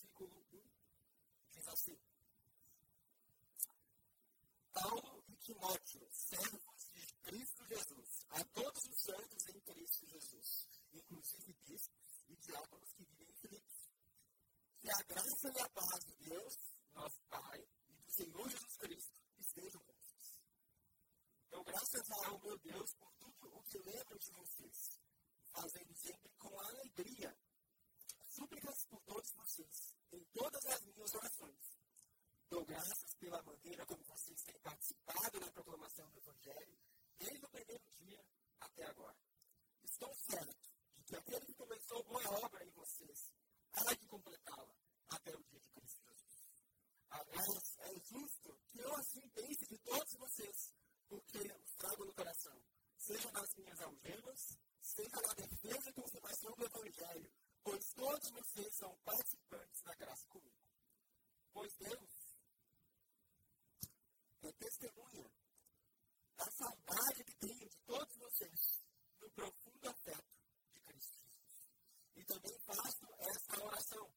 versículo 1, diz assim. Paulo e Timóteo, servos de Cristo Jesus, a todos os santos em Cristo Jesus, inclusive bispos e diáconos que vivem em. Que a graça e a paz de Deus, nosso Pai, e do Senhor Jesus Cristo estejam com vocês. Dou graças ao meu Deus por tudo o que lembro de vocês, fazendo sempre com alegria súplicas por todos vocês, em todas as minhas orações Dou graças pela maneira como vocês têm participado na proclamação do Evangelho, desde o primeiro dia até agora. Estou certo de que aquele que começou boa obra em vocês há de completá-la até o dia de Cristo Jesus. Aliás, é justo que eu assim pense de todos vocês, porque os trago no coração, seja nas minhas algemas, seja na defesa e confirmação do Evangelho, pois todos vocês são participantes da graça comigo. Pois Deus é testemunha da saudade que tenho de todos vocês no profundo afeto de Cristo Jesus. E também faço essa oração,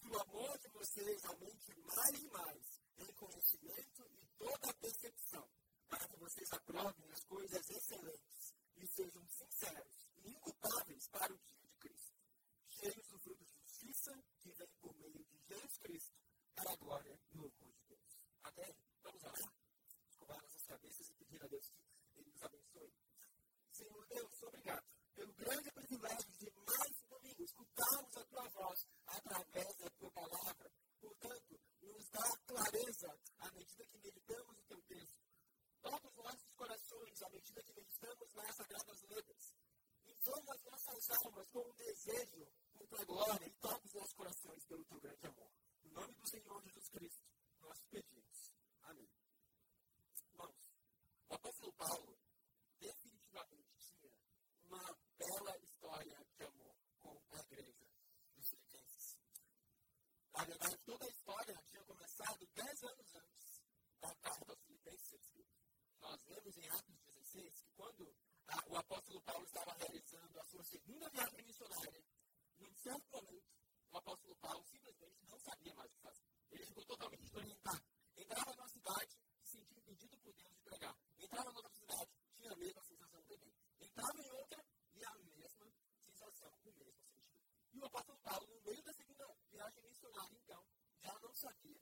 que o amor de vocês aumente mais e mais em conhecimento e toda a percepção, para que vocês aprovem as coisas excelentes e sejam sinceros e inculpáveis para o dia de Cristo, cheios do fruto de justiça que vem por meio de Jesus Cristo, para a glória e louvor de Deus. Até Vamos orar? Escovar nossas cabeças e pedir a Deus que Ele nos abençoe. Senhor Deus, obrigado pelo grande privilégio de mais um domingo escutarmos a Tua voz através da Tua palavra. Portanto, nos dá clareza à medida que meditamos o Teu texto. Toca os nossos corações à medida que meditamos nas Sagradas Letras. Inflama as nossas almas um desejo por Tua glória e toca os nossos corações pelo Teu grande amor. Em nome do Senhor Jesus Cristo, nós pedimos. Amém. Irmãos, o apóstolo Paulo definitivamente tinha uma bela história de amor com a igreja dos filipenses. Na verdade, toda a história tinha começado dez anos antes da carta aos filipenses Nós vemos em Atos 16 que quando a, o apóstolo Paulo estava realizando a sua segunda viagem missionária, num certo momento, o apóstolo Paulo simplesmente não sabia mais o que fazer. Ele ficou totalmente desorientado. Entrava numa cidade, se sentia impedido por Deus de pregar. Entrava em outra cidade, tinha a mesma sensação também. Entrava em outra e a mesma sensação, o mesmo sentido. E o apóstolo Paulo, no meio da segunda viagem missionária, então, já não sabia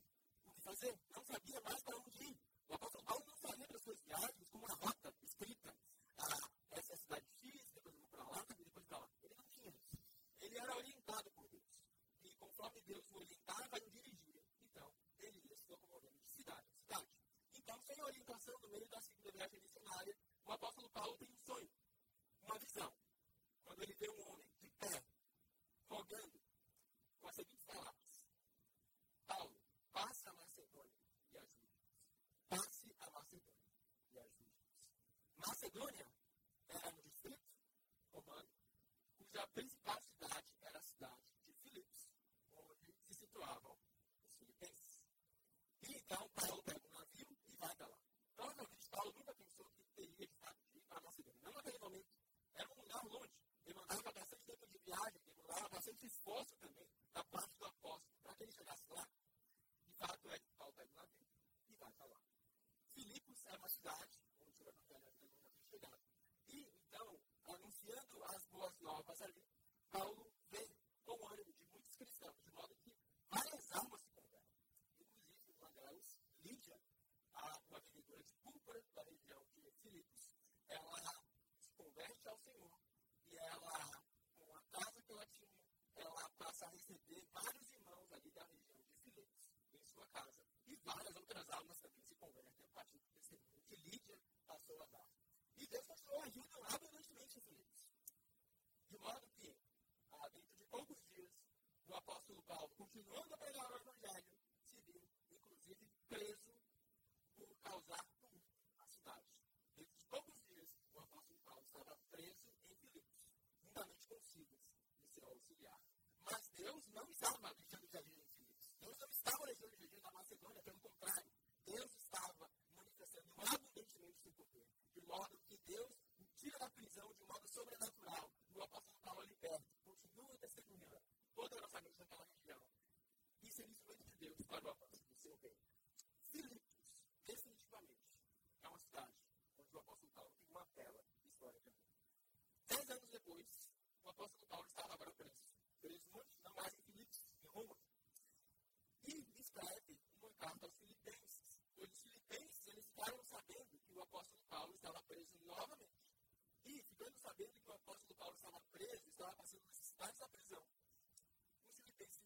fazer, não sabia mais para onde ir. O apóstolo Paulo não sabia para as suas viagens com uma rota escrita. Ah, essa é a cidade X, depois eu vou para lá, depois para lá. Ele não tinha isso. Ele era orientado por Deus. E conforme Deus o orientava e dirigia, então, ele ia se locomovendo de cidade em cidade. Então, sem orientação, no meio da segunda viagem missionária, o apóstolo Paulo tem um sonho, uma visão. Quando ele vê um homem de pé, rogando, com as seguintes palavras: Paulo, passe a Macedônia e ajude-nos. Passe a Macedônia e ajude-nos. Macedônia era um distrito romano, cuja principal cidade era a cidade de Filipos, onde se situavam os filipenses. E então Paulo pega um navio e vai para lá. Provavelmente Paulo nunca pensou que teria de ir para Macedônia. Não naquele momento. Era um lugar longe. Demandava bastante tempo de viagem, demandava bastante esforço também da parte do apóstolo para que ele chegasse lá. De fato é que Paulo pega um navio e vai para lá. Filipos é uma cidade onde o evangelho ainda não havia chegado. E então, anunciando as boas novas ali, Paulo Paulo, continuando a pregar o Evangelho, se viu, inclusive, preso por causar tumulto à cidade. Dentro de poucos dias, o apóstolo Paulo estava preso em Filipos, juntamente com Silas e seu auxiliar. Mas Deus não estava deixando de agir em Filipos. Deus não estava deixando de agir na Macedônia, pelo contrário. Deus estava manifestando abundantemente seu poder, de modo que Deus o tira da prisão de modo sobrenatural. O apóstolo Paulo ali perto continua testemunhando toda a nossa igreja naquela região. E seria é instrumento de Deus para o avanço do seu reino. Filipos, definitivamente, é uma cidade onde o apóstolo Paulo tem uma bela história de amor. Dez anos depois, o apóstolo Paulo estava agora preso. Preso muito, não mais em Filipos, em Roma. E escreve uma carta aos filipenses, pois os filipenses eles ficaram sabendo que o apóstolo Paulo estava preso novamente. E ficando sabendo que o apóstolo Paulo estava preso, estava passando necessidades da prisão,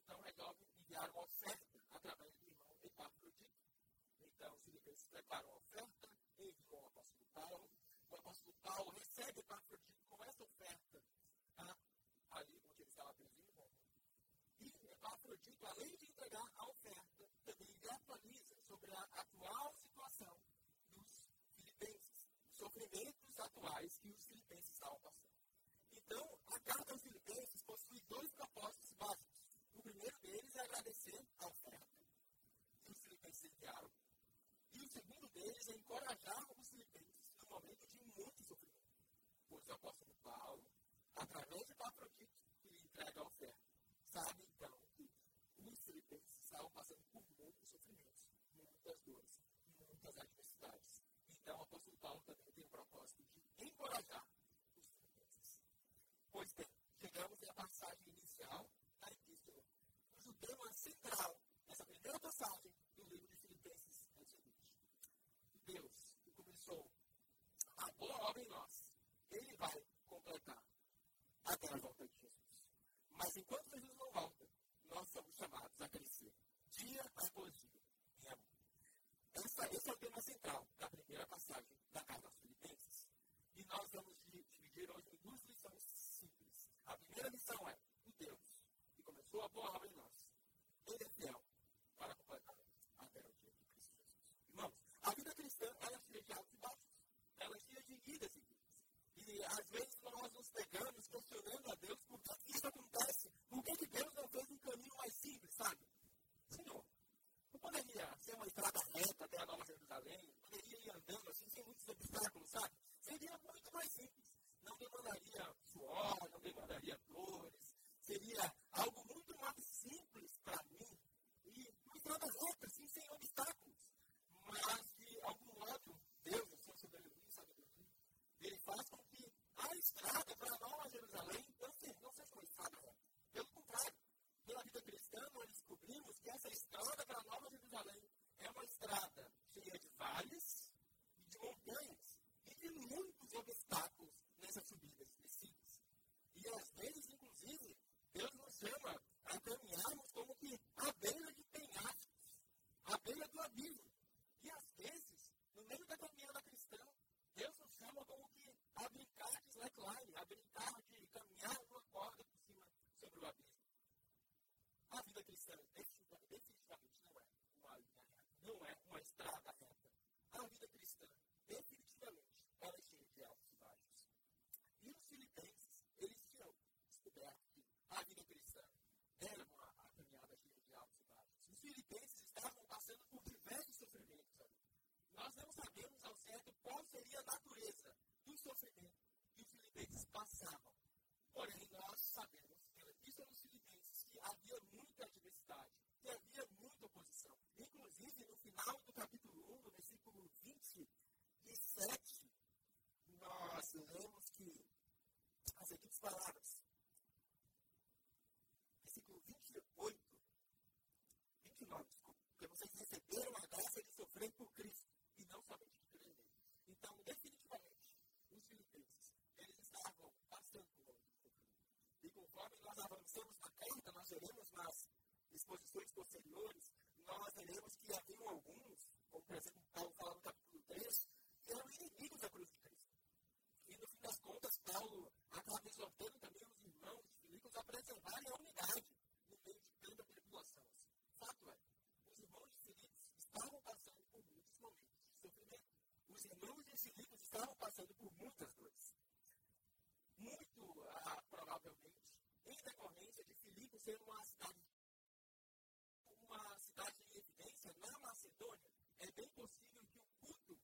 então, é enviar uma oferta através do irmão Epafrodito. Então, Filipenses prepara uma oferta, enviou ao apóstolo Paulo. O apóstolo Paulo recebe Epafrodito com essa oferta tá? ali onde ele estava vivo. Né? E Epafrodito, além de entregar a oferta, também lhe atualiza sobre a atual situação dos filipenses, os sofrimentos atuais que os filipenses estavam passando. Então, a carta aos filipenses possui dois propósitos básicos. Primeiro deles é agradecer a oferta que os filipenses enviaram. E o segundo deles é encorajar os filipenses no momento de muito sofrimento. Pois o apóstolo Paulo, através de Pafrodito, que lhe entrega a oferta, sabe então que os filipenses estavam passando por muitos sofrimentos, muitas dores, muitas adversidades. Então, o apóstolo Paulo também tem o propósito de encorajar os filipenses. Pois bem, chegamos à passagem inicial da epístola, cujo tema central, nessa primeira passagem do livro de Filipenses, é o seguinte: Deus, que começou a boa obra em nós, ele vai completar a volta de Jesus. Mas enquanto Jesus não volta, nós somos chamados a crescer, dia após dia, em amor. Essa, esse é o tema central da primeira passagem da carta aos Filipenses. E nós vamos dividir hoje em duas lições simples. A primeira lição é: o Deus que começou a boa obra em nós, ele é fiel para completar até o dia de Cristo Jesus. Irmãos, a vida cristã ela é cheia de altos e baixos, ela é cheia de idas e vindas. Às vezes nós nos pegamos questionando a Deus por que isso acontece, por que Deus não fez um caminho mais simples, sabe? Senhor, não poderia ser uma estrada reta até a Nova Jerusalém, poderia ir andando assim, sem muitos obstáculos, sabe? Seria muito mais simples. Não demandaria suor, não demandaria dores. Seria algo muito mais simples para mim. E uma estrada reta, assim, sem obstáculos. Mas, de algum modo, Deus, a sua soberania e sabedoria, ele faz com que a estrada para a Nova Jerusalém não seja, não seja uma estrada reta. Pelo contrário, pela vida cristã, nós descobrimos que essa estrada para a Nova Jerusalém é uma estrada cheia de vales e de montanhas e de muitos obstáculos nessas subidas e descidas. E às vezes, inclusive, Deus nos chama a caminharmos como que à beira de penhascos, à beira do abismo. E às vezes, no meio da caminhada cristã, Deus nos chama como que a brincar de slackline, a brincar de caminhar numa corda por cima sobre o abismo. A vida cristã definitivamente não é uma linha reta, não é uma estrada reta. A vida cristã, definitivamente, ela é cheia de altos e baixos. E os filipenses, eles tinham descoberto que a vida cristã era uma a caminhada cheia de altos e baixos. Os filipenses estavam passando por diversos sofrimentos ali. Nós não sabemos ao certo qual seria a natureza do sofrimento que os filipenses passavam. Porém, nós sabemos, pela epístola dos Filipenses, que havia muita adversidade, que havia muita oposição. Inclusive, no final do capítulo 1, no versículo 27, nós lemos que as seguintes palavras. Versículo 28, 29, desculpa. Porque vocês receberam a graça de sofrer por Cristo e não somente de crer nele. Então, definitivamente, os filipenses, eles estavam passando por um e conforme nós avançamos na carta, nós veremos nas exposições posteriores, nós veremos que haviam alguns, como por exemplo Paulo fala no capítulo 3, que eram inimigos da cruz de Cristo. E no fim das contas, Paulo acaba exortando também os irmãos de Filipos a preservarem a unidade no meio de tanta tribulação. Fato é, os irmãos de Filipos estavam passando por muitos momentos de sofrimento. Os irmãos de Filipos estavam passando por muitas dores muito ah, provavelmente em decorrência de Filipe ser uma cidade, uma cidade em evidência na Macedônia, é bem possível que o culto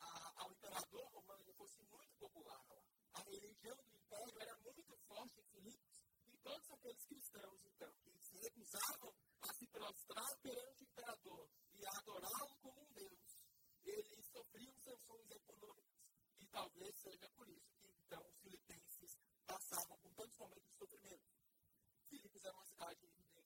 ah, ao imperador romano fosse muito popular lá. A religião do império era muito forte em Filipos e todos aqueles cristãos, então, que se recusavam a se prostrar perante o imperador e a adorá-lo como um Deus, eles sofriam sanções econômicas. E talvez seja por isso que então os filipenses passavam por tantos momentos de sofrimento. Filipos era uma cidade evidência.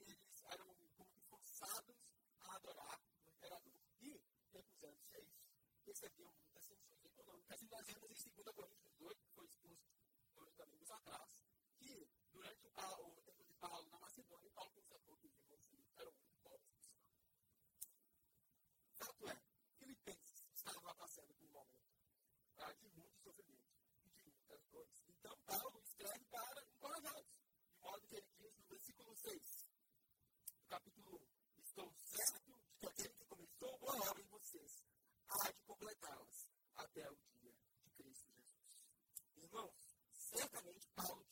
E eles eram como que forçados a adorar o imperador. E, recusando-se a isso, recebiam muitas sanções econômicas. E nós vemos em 2 Coríntios 18, que foi exposto anos atrás, que durante o, o tempo de Paulo na Macedônia, Paulo constatou que Jesus era o único povo que Fato é, Filipenses estava passando por um momento tá, de muito sofrimento e de muitas dores. Então, Paulo escreve para encorajados, de modo que ele diz no versículo 6, do capítulo 1. Estou certo de que aquele que começou boa obra em vocês há de completá-las até o dia certamente Paulo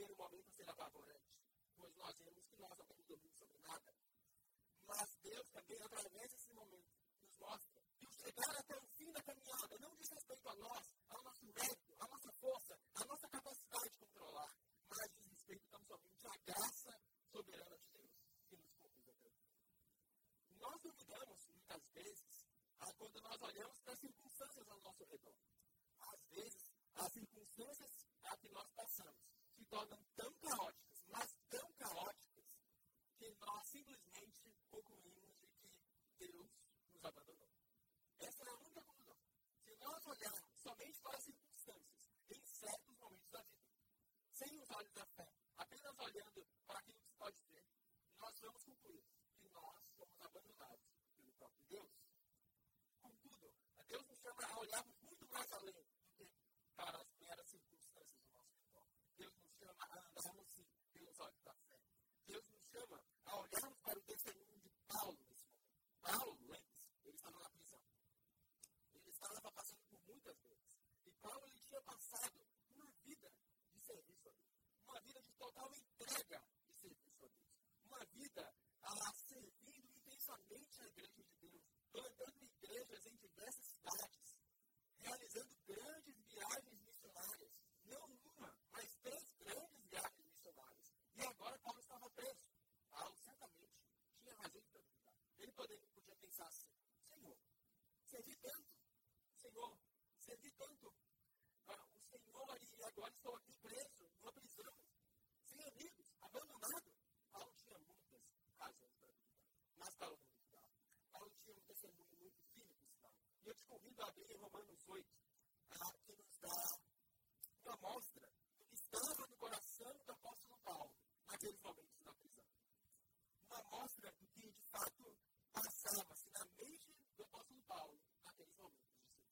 primeiro momento a ser apavorante, pois nós vemos que nós não temos domínio sobre nada. Mas Deus também, através desse momento, nos mostra que o chegar até o fim da caminhada não diz respeito a nós, ao nosso mérito, à nossa força, à nossa capacidade de controlar, mas diz respeito tão somente à graça soberana de Deus que nos conduz até o fim. Nós duvidamos, muitas vezes, quando nós olhamos para as circunstâncias ao nosso redor. Às vezes, as circunstâncias a que nós passamos tornam tão caóticas, mas tão caóticas, que nós simplesmente concluímos de que Deus nos abandonou. Essa é a única conclusão. Se nós olharmos somente para as circunstâncias em certos momentos da vida, sem os olhos da fé, apenas olhando para aquilo que se pode ver, nós vamos concluir que nós somos abandonados pelo próprio Deus. Contudo, Deus nos chama a olharmos muito mais além do que para as meras circunstâncias do nosso redor. Deus nos chama a andarmos sim pelos olhos da fé. Deus nos chama a olharmos para o testemunho de Paulo nesse momento. Paulo, lembre-se, ele estava na prisão. Ele estava passando por muitas vezes. E Paulo ele tinha passado uma vida de serviço a Deus. Uma vida de total entrega de serviço a Deus. Uma vida a servindo intensamente a igreja de Deus. Plantando igrejas em diversas cidades. Realizando grandes viagens missionárias. Não uma, mas três grandes viagens missionárias. E agora Paulo estava preso. Paulo certamente tinha razão para duvidar. Ele poderia, podia pensar assim: Senhor, servi tanto. Senhor, servi tanto ah, o Senhor e agora estou aqui preso, numa prisão, sem amigos, abandonado. Paulo tinha muitas razões para duvidar. Mas Paulo não duvidava. Paulo tinha um testemunho muito firme, por sinal. E eu te convido a abrir Romanos 8, ah, que nos dá uma mostra do que estava no coração do apóstolo Paulo naqueles momentos da prisão. Uma mostra do que, de fato, passava-se na mente do apóstolo Paulo naqueles momentos de sofrimento.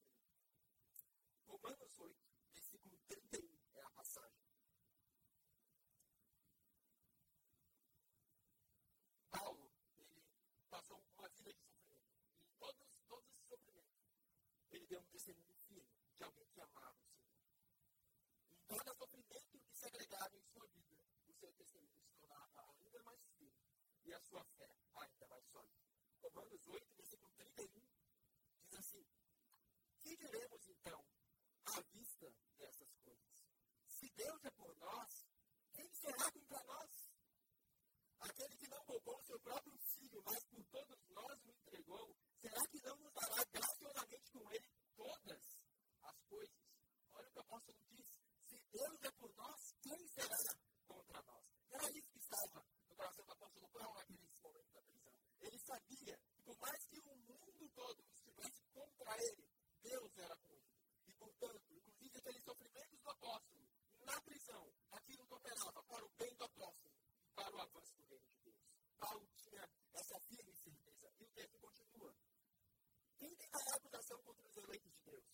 Romanos 8, versículo 31 é a passagem. Paulo, ele passou uma vida de sofrimento. E todos, todos esses sofrimentos, ele deu um testemunho firme de alguém que amava o Senhor. Em sofrimento que se agregava em sua vida, o seu testemunho se tornava ainda mais firme e a sua fé ainda mais sólida. Romanos 8, versículo 31, diz assim: Que diremos então à vista dessas coisas? Se Deus é por nós, quem será contra nós? Aquele que não poupou o seu próprio filho, mas por todos nós o entregou, será que não nos dará graciosamente com ele todas as coisas? Olha o que o apóstolo diz. Deus é por nós, quem será contra nós? Era isso que estava no coração do apóstolo Paulo naquele momento da prisão. Ele sabia que por mais que o mundo todo estivesse contra ele, Deus era com ele. E, portanto, inclusive aqueles sofrimentos do apóstolo, na prisão, aquilo que operava para o bem do apóstolo para o avanço do reino de Deus. Paulo tinha essa firme certeza. E o texto continua. Quem tem a acusação contra os eleitos de Deus?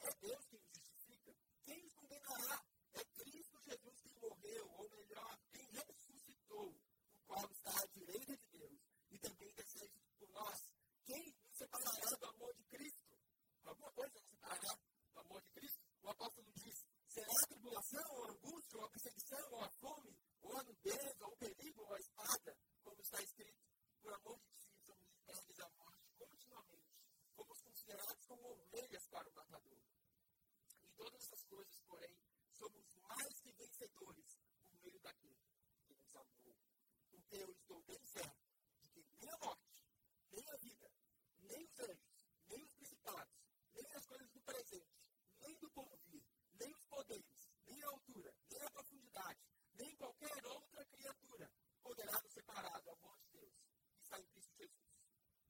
É Deus quem os justifica. Quem os condenará? É Cristo Jesus quem morreu, ou melhor, quem ressuscitou, o qual está à direita de Deus e também intercede por nós. Quem nos separará do amor de Cristo? Alguma coisa nos separará do amor de Cristo? O apóstolo diz: será a tribulação, ou a angústia, ou a perseguição, ou a fome, ou a nudez, ou o perigo, ou a espada, como está escrito? Por amor de ti, somos entregues à morte continuamente. Fomos considerados como ovelhas para o matador. Em todas essas coisas, porém, somos mais que vencedores por meio daquele que nos amou. Porque eu estou bem certo de que nem a morte, nem a vida, nem os anjos, nem os principados, nem as coisas do presente, nem do porvir, nem os poderes, nem a altura, nem a profundidade, nem qualquer outra criatura poderá nos separar do amor de Deus que está em Cristo Jesus,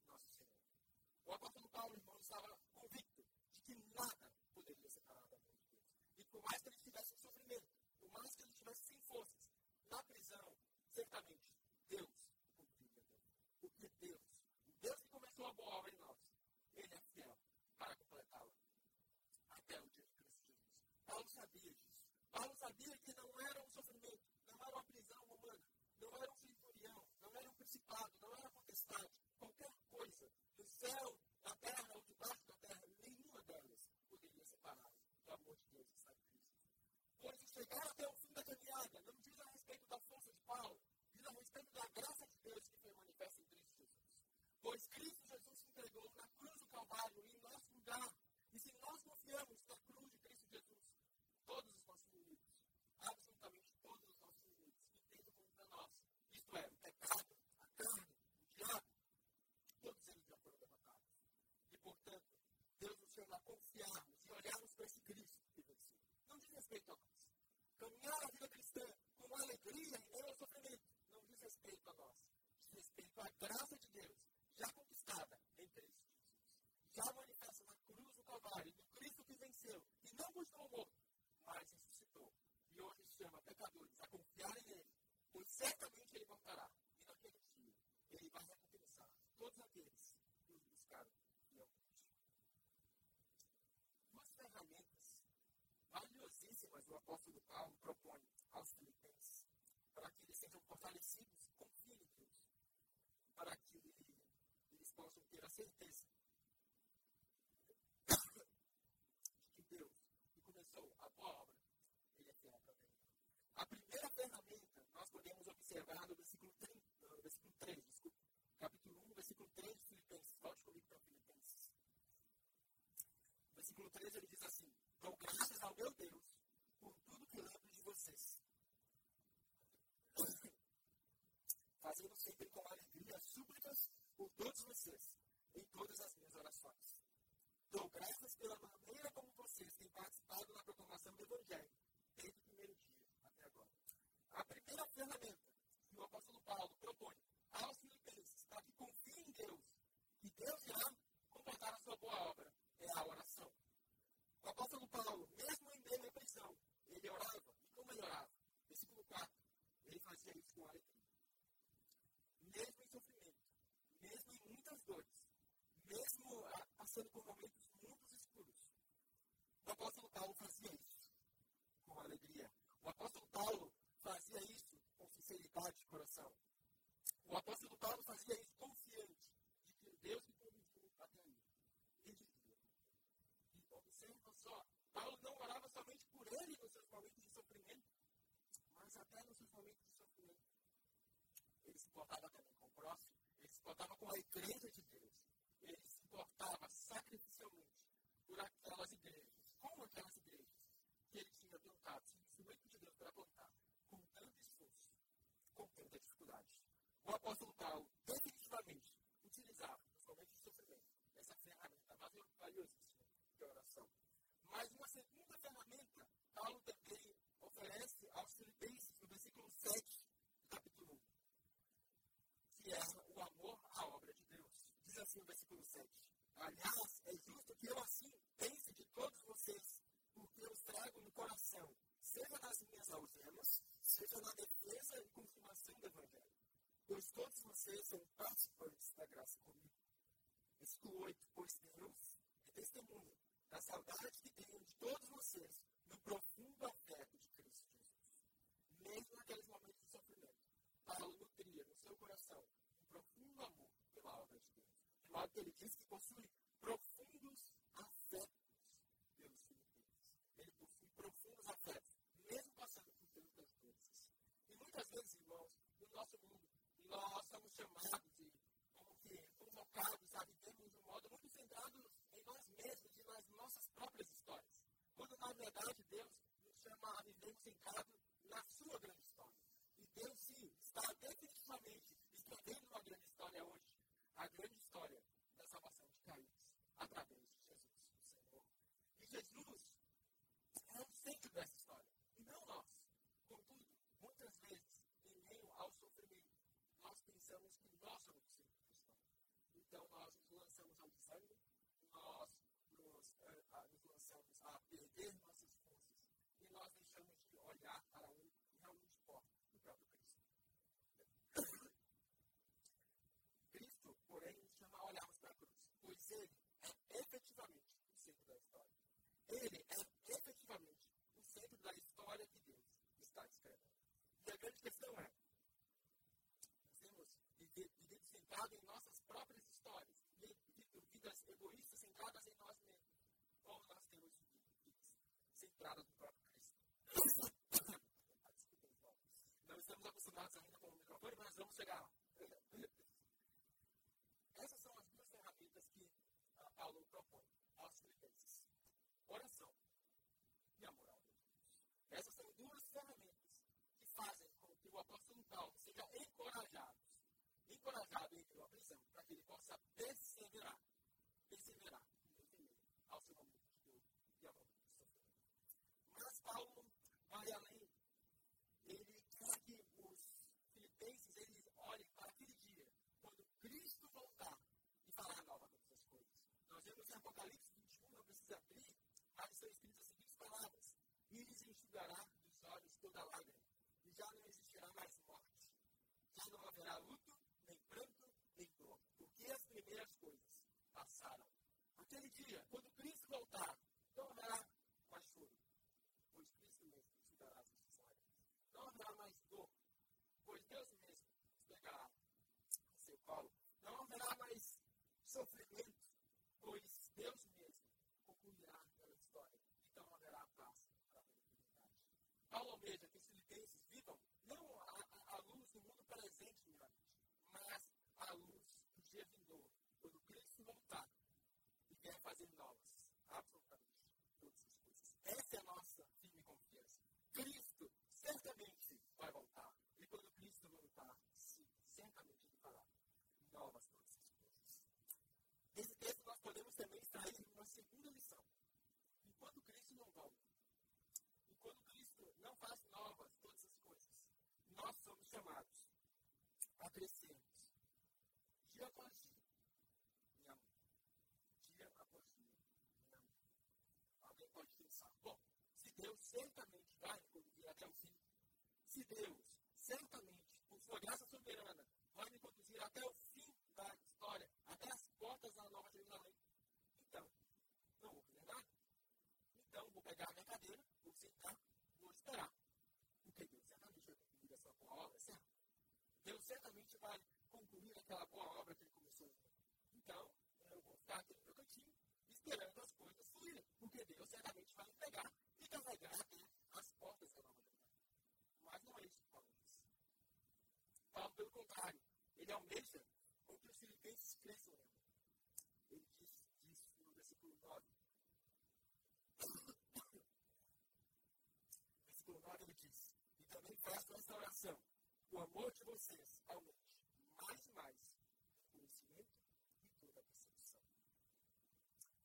nosso Senhor. O apóstolo Paulo, irmão, estava convicto de que nada poderia separar do amor de Deus. E por mais que ele estivesse em sofrimento, por mais que ele estivesse sem forças, na prisão, certamente Deus cumpriria Porque Deus, o Deus que começou a boa obra em nós, Ele é fiel para completá-la até o dia de Cristo Jesus. Paulo sabia disso. Paulo sabia que não era um sofrimento, não era uma prisão humana, não era um centurião, não era um principado, não era potestade, qualquer coisa, no céu, na terra ou debaixo da terra, nenhuma delas poderia separá-lo do amor de Deus que está em Cristo. Pois chegar até o fim da caminhada não diz a respeito da força de Paulo, diz a respeito da graça de Deus que foi manifesta em Cristo Jesus. Pois Cristo Jesus se entregou na cruz do Calvário em nosso lugar. E se nós confiamos na cruz de Cristo Jesus, todos os nossos inimigos, absolutamente todos os nossos inimigos, que tentam contra nós, isto é, o pecado, a carne, o diabo, todos eles já foram derrotados. E, portanto, Deus nos chama a confiarmos e olharmos para esse Cristo que venceu. Não diz respeito a nós. Caminhar a vida cristã com alegria e não sofrimento não diz respeito a nós. Diz respeito à graça de Deus, já conquistada em Cristo Jesus. Já manifesta na cruz do Calvário, do Cristo que venceu e não buscou morto, mas ressuscitou. E hoje chama pecadores a confiar em Ele, pois certamente Ele voltará. E naquele dia, Ele vai recompensar todos aqueles que os buscaram fielmente. Duas ferramentas valiosíssimas o apóstolo propõe aos filipenses para que eles sejam fortalecidos, confiem em Deus, para que eles possam ter a certeza de que Deus, que começou a boa obra, ele é fiel para. A primeira ferramenta nós podemos observar no versículo 30, no versículo 3, desculpa, capítulo 1, versículo 3 de Filipenses. Volte comigo para Filipenses. Versículo 3 ele diz assim: Dou graças ao meu Deus por tudo que lembro de vocês. Fazendo sempre com alegria súplicas por todos vocês, em todas as minhas orações. Dou graças pela maneira como vocês têm participado na proclamação do Evangelho, desde o primeiro dia até agora. A primeira ferramenta que o apóstolo Paulo propõe aos filipenses para que confiem em Deus, que Deus irá completar a sua boa obra, é a oração. O apóstolo Paulo, mesmo em meio à prisão, ele orava. E como ele orava? Versículo 4. Ele fazia isso com alegria. Mesmo em sofrimento, mesmo em muitas dores, mesmo ah, passando por momentos muito escuros, o apóstolo Paulo fazia isso com alegria. O apóstolo Paulo fazia isso com sinceridade de coração. O apóstolo Paulo fazia isso confiante de que Deus que conduziu até aí, ele dizia. E observa só, Paulo não orava somente por ele nos seus momentos de sofrimento, mas até nos seus momentos de sofrimento. Ele se importava também com o próximo, ele se importava com a igreja de Deus, importava sacrificialmente por aquelas igrejas, como aquelas igrejas que ele tinha tentado, se instrumento de Deus para plantar, com tanto esforço, com tanta dificuldade. O apóstolo Paulo definitivamente utilizava, momentos de sofrimento, essa ferramenta valiosíssima de oração. Mas uma segunda ferramenta, Paulo também oferece aos filipenses, no versículo 7 do capítulo 1, que é o amor à obra de Deus. Diz assim o versículo 7. Aliás, é justo que eu assim pense de todos vocês, porque eu trago no coração, seja nas minhas algemas, seja na defesa e consumação do Evangelho. Pois todos vocês são participantes da graça comigo. Versículo 8. Pois Deus é testemunha da saudade que tenho de todos vocês no profundo afeto estão escritas as seguintes palavras: E lhes enxugará dos olhos toda lágrima, e já não existirá mais morte, já não haverá luto, nem pranto, nem dor, porque as primeiras coisas passaram. Aquele dia, quando Cristo voltar, não haverá mais choro, pois Cristo mesmo enxugará as nossas lágrimas. Não haverá mais dor, pois Deus mesmo pegará o seu colo. Não haverá mais sofrimento, pois Deus mesmo concluirá aquela história. Então haverá paz para a eternidade. Paulo almeja que os filipenses vivam não a, a, luz do mundo presente, primeiramente, mas a luz do dia vindouro, quando Cristo voltar e quer fazer novas, absolutamente todas as coisas. Essa é a nossa firme confiança. Cristo certamente vai voltar. E quando Cristo voltar, sim, certamente ele fará novas todas as coisas. Nesse texto nós podemos também extrair uma segunda lição. Não volta, enquanto Cristo não faz novas todas as coisas, nós somos chamados a crescermos dia após dia em amor. Dia após dia em amor. Alguém pode pensar, bom, se Deus certamente vai me conduzir até o fim, se Deus certamente, por sua graça soberana, vai me conduzir até o fim da história, até as portas da nova Jerusalém, então, não vou fazer nada. Então, vou pegar a minha cadeira, vou sentar, vou esperar. Porque Deus certamente vai concluir essa boa obra, certo? Deus certamente vai concluir aquela boa obra que ele começou. Então, eu vou ficar aqui no meu cantinho, esperando as coisas fluírem. Porque Deus certamente vai me pegar e carregar até as portas da nova Jerusalém. Mas não é isso que Paulo diz. Paulo, pelo contrário, ele almeja com que os filipenses cresçam em amor. Ele diz, diz no versículo 9. versículo 9 ele diz: E também faço esta oração, o amor de vocês aumente mais e mais o conhecimento e toda a percepção.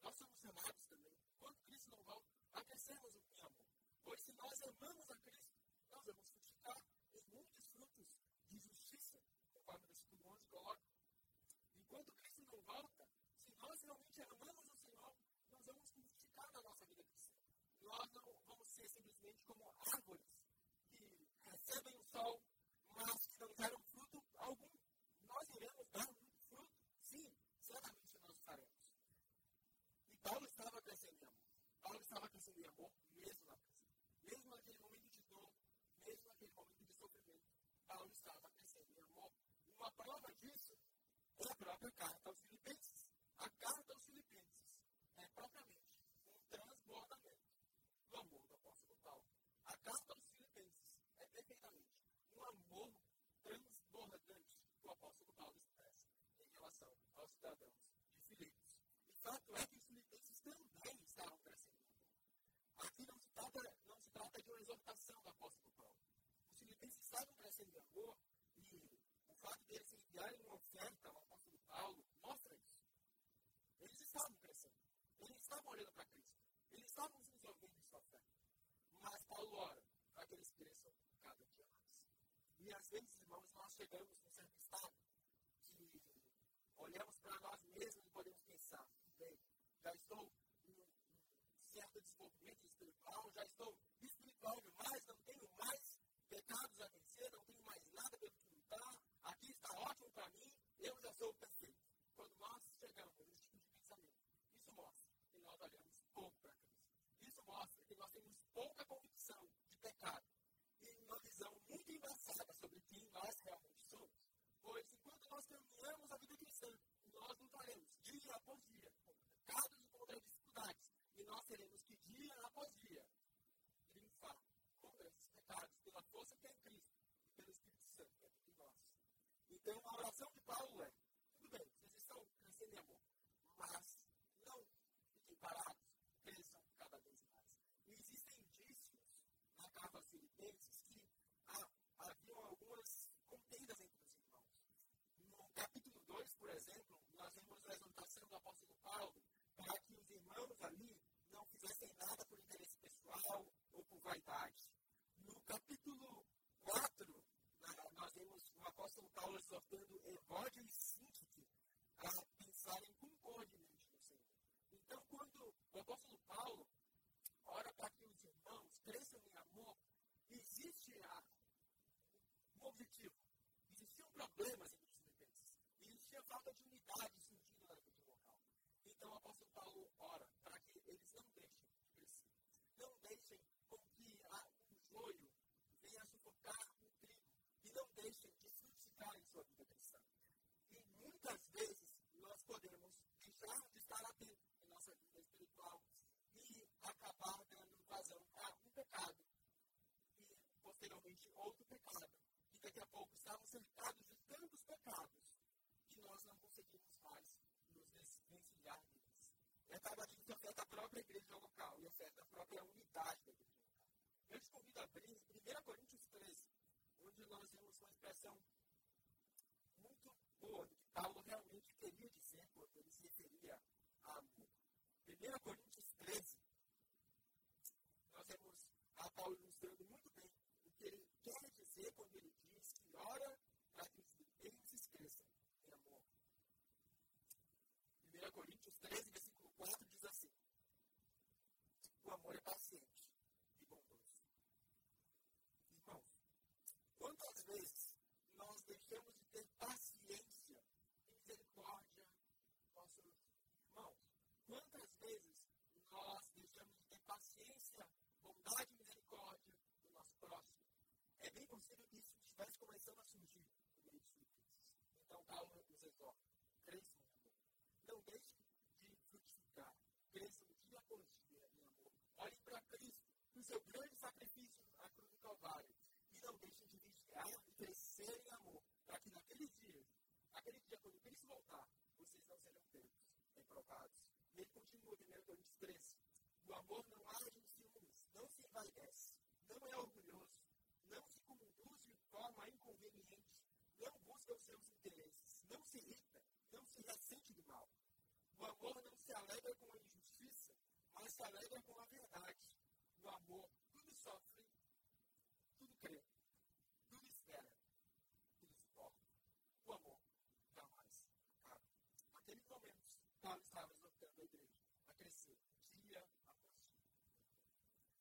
Nós somos chamados também, quando Cristo não volta, a crescermos em amor. Pois se nós amamos a Cristo, nós vamos frutificar os muitos frutos de justiça, conforme o versículo 11 coloca. Enquanto Cristo não volta, se nós realmente amamos o Senhor, nós vamos frutificar na nossa vida cristã. Nós não vamos ser simplesmente como árvores que recebem o sol, mas que não deram fruto algum. Nós iremos dar muito fruto. Sim, certamente nós estaremos. E Paulo estava crescendo em amor. Paulo estava crescendo em amor mesmo na prisão. Mesmo naquele momento de dor, mesmo naquele momento de sofrimento, Paulo estava crescendo em amor. Uma prova disso é a própria carta aos Filipenses. A carta aos Filipenses é propriamente um transbordamento do amor do apóstolo Paulo. A carta aos Filipenses é perfeitamente um amor transbordante que o apóstolo Paulo expressa em relação aos cidadãos de Filipos. E fato é que os filipenses também estavam crescendo em amor. Aqui não se trata, não se exortação do apóstolo Paulo. Os filipenses estavam crescendo em amor e o fato deles enviarem uma oferta ao apóstolo Paulo mostra isso. Eles estavam crescendo. Eles estavam olhando para Cristo. Eles estavam desenvolvendo em sua fé. Mas Paulo ora para que eles cresçam cada dia mais. E às vezes, irmãos, nós chegamos num certo estado que olhamos para nós mesmos e podemos pensar, bem, já estou em um certo desenvolvimento espiritual, já estou a vencer, não tenho mais nada pelo que lutar, aqui está ótimo para mim, eu já sou perfeito. Quando nós chegamos a esse tipo de pensamento, isso mostra que nós olhamos pouco para Cristo. Isso mostra que nós temos pouca convicção de pecado e uma visão muito embaçada sobre quem nós realmente somos. Pois enquanto nós caminhamos a vida cristã, nós lutaremos dia após dia contra pecados e contra dificuldades, e nós teremos que dia após dia Então, a oração de Paulo é: tudo bem, vocês estão crescendo em amor, mas não fiquem parados, cresçam cada vez mais. E existem indícios na carta aos Filipenses que haviam algumas contendas entre os irmãos. No capítulo 2, por exemplo, nós vemos a exortação do apóstolo Paulo para que os irmãos ali não fizessem nada por interesse pessoal ou por vaidade. No capítulo 4, nós vemos o apóstolo Paulo exortando Evódio e Síntique a pensarem concordemente no Senhor. Então, quando o apóstolo Paulo ora para que os irmãos cresçam em amor, existe a, objetivo. Existiam problemas entre os filipenses. Existia falta de unidade surgindo na igreja local. Então, o apóstolo Paulo ora para que eles não deixem de crescer. Não deixem com que o joio venha sufocar o trigo. E não deixem de frutificar em sua vida cristã. E muitas vezes nós podemos deixar de estar atentos em nossa vida espiritual e acabar dando vazão a um pecado e posteriormente outro pecado. Daqui a pouco estamos cercados de tantos pecados que nós não conseguimos mais nos desvencilhar deles. E acaba que afeta a própria igreja local e afeta a própria unidade da igreja local. Eu te convido a abrir em 1 Coríntios 13, onde nós vemos uma expressão muito boa do que Paulo realmente queria dizer quando ele se referia a amor. 1 Coríntios 13, nós vemos a Paulo ilustrando muito bem o que ele quer dizer quando ele diz que ora para que os filipenses cresçam em amor. 1 Coríntios 13, versículo 4 diz assim: O amor é paciente e bondoso. Irmãos, quantas vezes nós deixamos de ter paciência e misericórdia com os irmãos? Quantas vezes nós deixamos de ter paciência, bondade e misericórdia do nosso próximo? É bem possível que isso estivesse começando a surgir no meio filhos. Então, Paulo nos exorta. Não deixem de frutificar. Cresçam dia após dia em amor. Olhem para Cristo, o seu grande sacrifício na cruz do Calvário. E não deixem de vigiar e crescer em amor. Para que naqueles dias, naquele dia, quando Cristo voltar, vocês não serão pegos, reprovados e ele continua, 1 Coríntios 13. O amor não age em ciúmes, não se envaidece, não é orgulhoso, não se conduz de forma inconveniente, não busca os seus interesses, não se irrita, não se ressente do mal. O amor não se alegra com a injustiça, mas se alegra com a verdade. O amor tudo sofre, tudo crê, tudo espera, tudo suporta. O amor jamais acaba. Naqueles momentos, Paulo estava exortando a igreja a crescer dia após dia.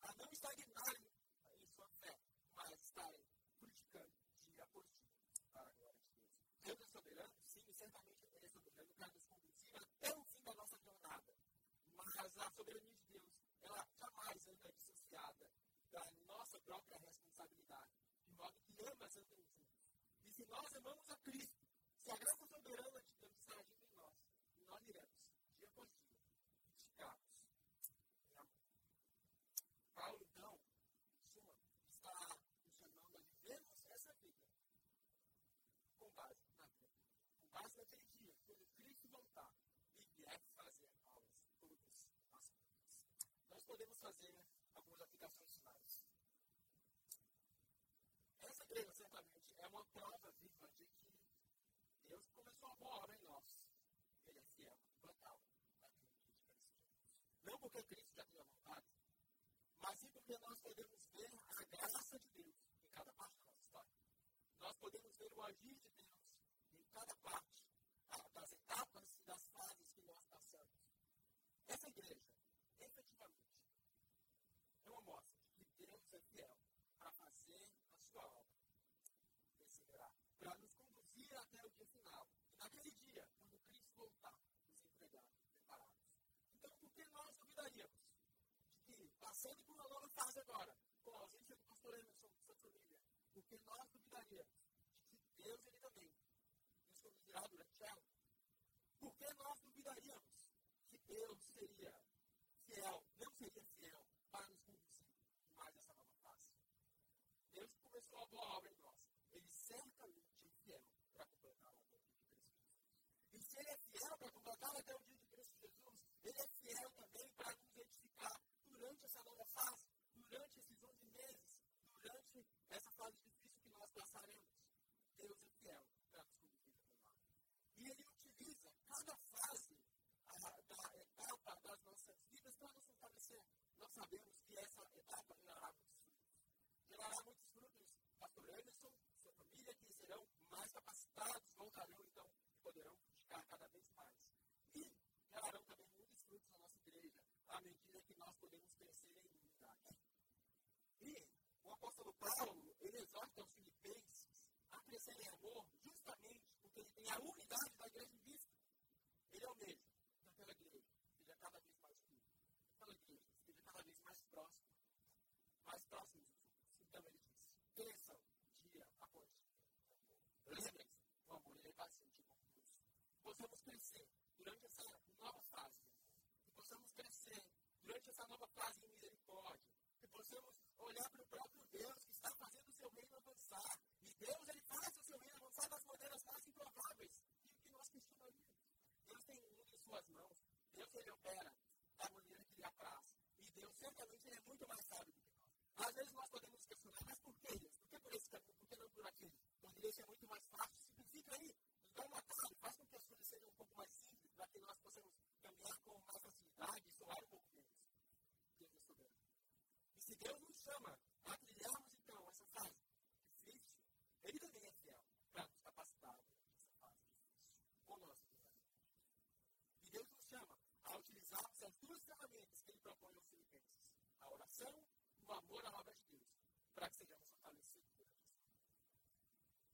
A não estagnarem em sua fé, mas estarem frutificando dia após dia para a glória de Deus. Deus é soberano? Sim, certamente Ele é soberano para nos conduzir até o fim da nossa jornada. Mas a soberania de Deus, ela jamais anda dissociada da nossa própria responsabilidade. De modo que ambas andam juntas. E se nós amamos a Cristo, se a graça soberana de Deus está agindo em nós, nós iremos, dia após dia, frutificarmos em amor. Paulo, então, em suma, está nos chamando a vivermos essa vida com base na vida, com base naquele dia, quando Cristo voltar e vier fazer aulas todas as coisas. Nós podemos fazer algumas aplicações finais. Essa igreja, certamente, é uma prova viva de que Deus começou a boa obra em nós. Ele é fiel, total, naquilo que Cristo Jesus. Não porque Cristo já tinha vontade, mas sim porque nós podemos ver a graça de Deus em cada parte da nossa história. Nós podemos ver o agir de Deus em cada parte das etapas e das fases que nós passamos. Essa igreja, efetivamente, mostra que Deus é fiel para fazer a sua obra. Perseverar. Para nos conduzir até o dia final. E naquele dia, quando Cristo voltar, nos entregar preparados. Então, por que nós duvidaríamos de que, passando por uma nova fase agora, com a ausência do pastor Emerson sua família, por que nós duvidaríamos de que Deus, ele também, nos conduzirá durante ela? Por que nós duvidaríamos que Deus seria fiel, não seria fiel para nos conduzir mais essa nova a boa obra em nós. Ele certamente é fiel para completar ele é fiel para completar até o dia de Cristo Jesus. Ele é fiel também para nos edificar durante essa nova fase, durante esses 11 meses, durante essa fase difícil que nós passaremos. Deus é fiel para nos conduzir até lá. E ele utiliza cada fase da etapa das nossas vidas para nos fortalecer. Nós sabemos que essa etapa gerará muitos frutos. Gerará muitos frutos, pastor Anderson, sua família, que serão capacitados, voltarão então e poderão frutificar cada vez mais. E gerarão também muitos frutos na nossa igreja, à medida que nós podemos crescer em unidade. E o apóstolo Paulo, ele exorta os filipenses a crescer em amor, justamente porque ele tem a unidade da igreja em vista. Ele é o mesmo daquela igreja, seja cada vez mais puro. Aquela igreja seja cada vez mais próxima, mais próximos dos outros. Então ele diz: cresçam dia após dia. Lembrem-se, o amor ele é paciente com Deus. Possamos crescer durante essa nova fase. Que possamos crescer durante essa nova fase em misericórdia. Que possamos olhar para o próprio Deus que está fazendo o seu reino avançar. E Deus ele faz o seu reino avançar das maneiras mais improváveis. E que nós questionaríamos? Deus tem o mundo em suas mãos. Deus ele opera da maneira que lhe apraz. E Deus certamente ele é muito mais sábio do que nós. Às vezes nós podemos questionar, mas por que Deus? Por que por esse caminho? Por que não por aquele? Poderia ser muito mais fácil. Simplifica aí. Nos dá um atalho. Faz com que as coisas sejam um pouco mais simples para que nós possamos caminhar com mais facilidade e soar um pouco menos. Deus é soberano. E se Deus nos chama a trilharmos então essa fase difícil, Ele também é fiel para nos capacitar nessa fase difícil. Conosco, E Deus nos chama a utilizarmos as duas ferramentas que Ele propõe aos filipenses: a oração e o amor à obra de Deus, para que sejamos fortalecidos durante esse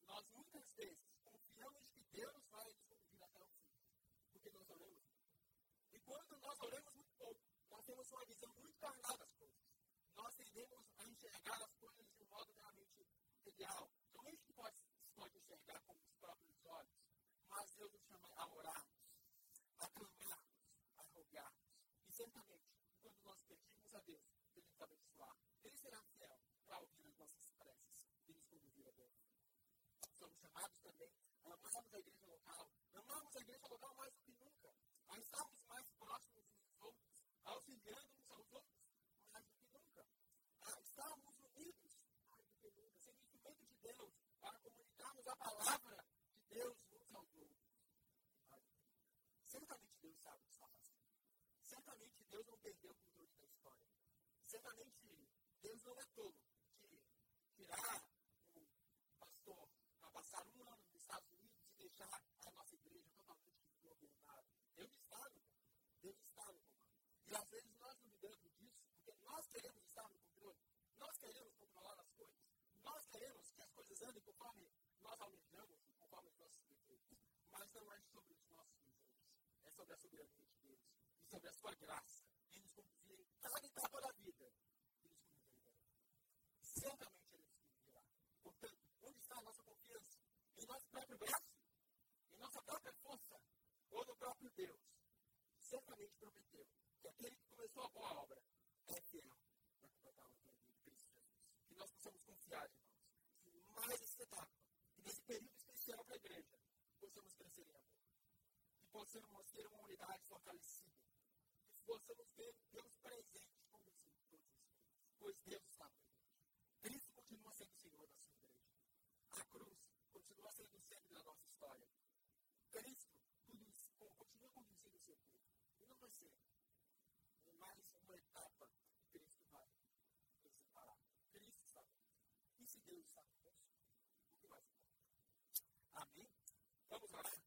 Nós muitas vezes confiamos que Deus vai nos conduzir até o fim, porque nós oramos muito. E quando nós oramos muito pouco, nós temos uma visão muito carnal das coisas. Nós tendemos a enxergar as coisas de um modo realmente ideal. Somente que pode, pode enxergar com os próprios olhos, mas Deus nos chama a orarmos, a clamarmos, a rogarmos. E certamente, quando nós pedimos a Deus, Ele nos abençoar, Ele será fiel para ouvir as nossas preces e nos conduzir a Deus. Somos chamados também a amarmos a igreja local, amarmos a igreja local mais do que nunca, a estarmos mais próximos uns dos outros, auxiliando uns aos outros mais do que nunca, a estarmos unidos mais do que nunca, sendo instrumento de Deus para comunicarmos a palavra de Deus aos outros. Certamente Deus sabe o que está fazendo. Certamente Deus não perdeu o controle da história. Certamente Deus não é tolo de tirar o pastor para passar um ano nos Estados Unidos e deixar a nossa igreja totalmente desgovernada. Deus está no comando. Deus está no comando. E às vezes nós duvidamos disso, porque nós queremos estar no controle. Nós queremos controlar as coisas. Nós queremos que as coisas andem conforme nós almejamos, conforme os nossos desejos. Mas não é sobre os nossos desejos. É sobre a soberania de Deus. E sobre a sua graça. E nos conduzir em cada etapa da vida. E nos conduzir Certamente Ele nos conduzirá. Portanto, onde está a nossa confiança? Em nosso próprio braço? Em nossa própria força? Ou no próprio Deus? Certamente prometeu que aquele que começou a boa obra é fiel para completar o plano de Cristo Jesus. Que nós possamos confiar, irmãos, que mais essa etapa, e nesse período especial para a igreja, possamos crescer em amor. Que possamos ter uma unidade fortalecida. Que possamos ver Deus presente como em todas as coisas. Pois Deus está presente. Cristo continua sendo o Senhor da sua igreja. A cruz continua sendo o centro da nossa história. Cristo conduz, continua conduzindo o seu povo. E não vai ser mais uma etapa que Cristo vai nos separar. Cristo está conosco. E se Deus está conosco, o que mais importa? Amém? Vamos orar?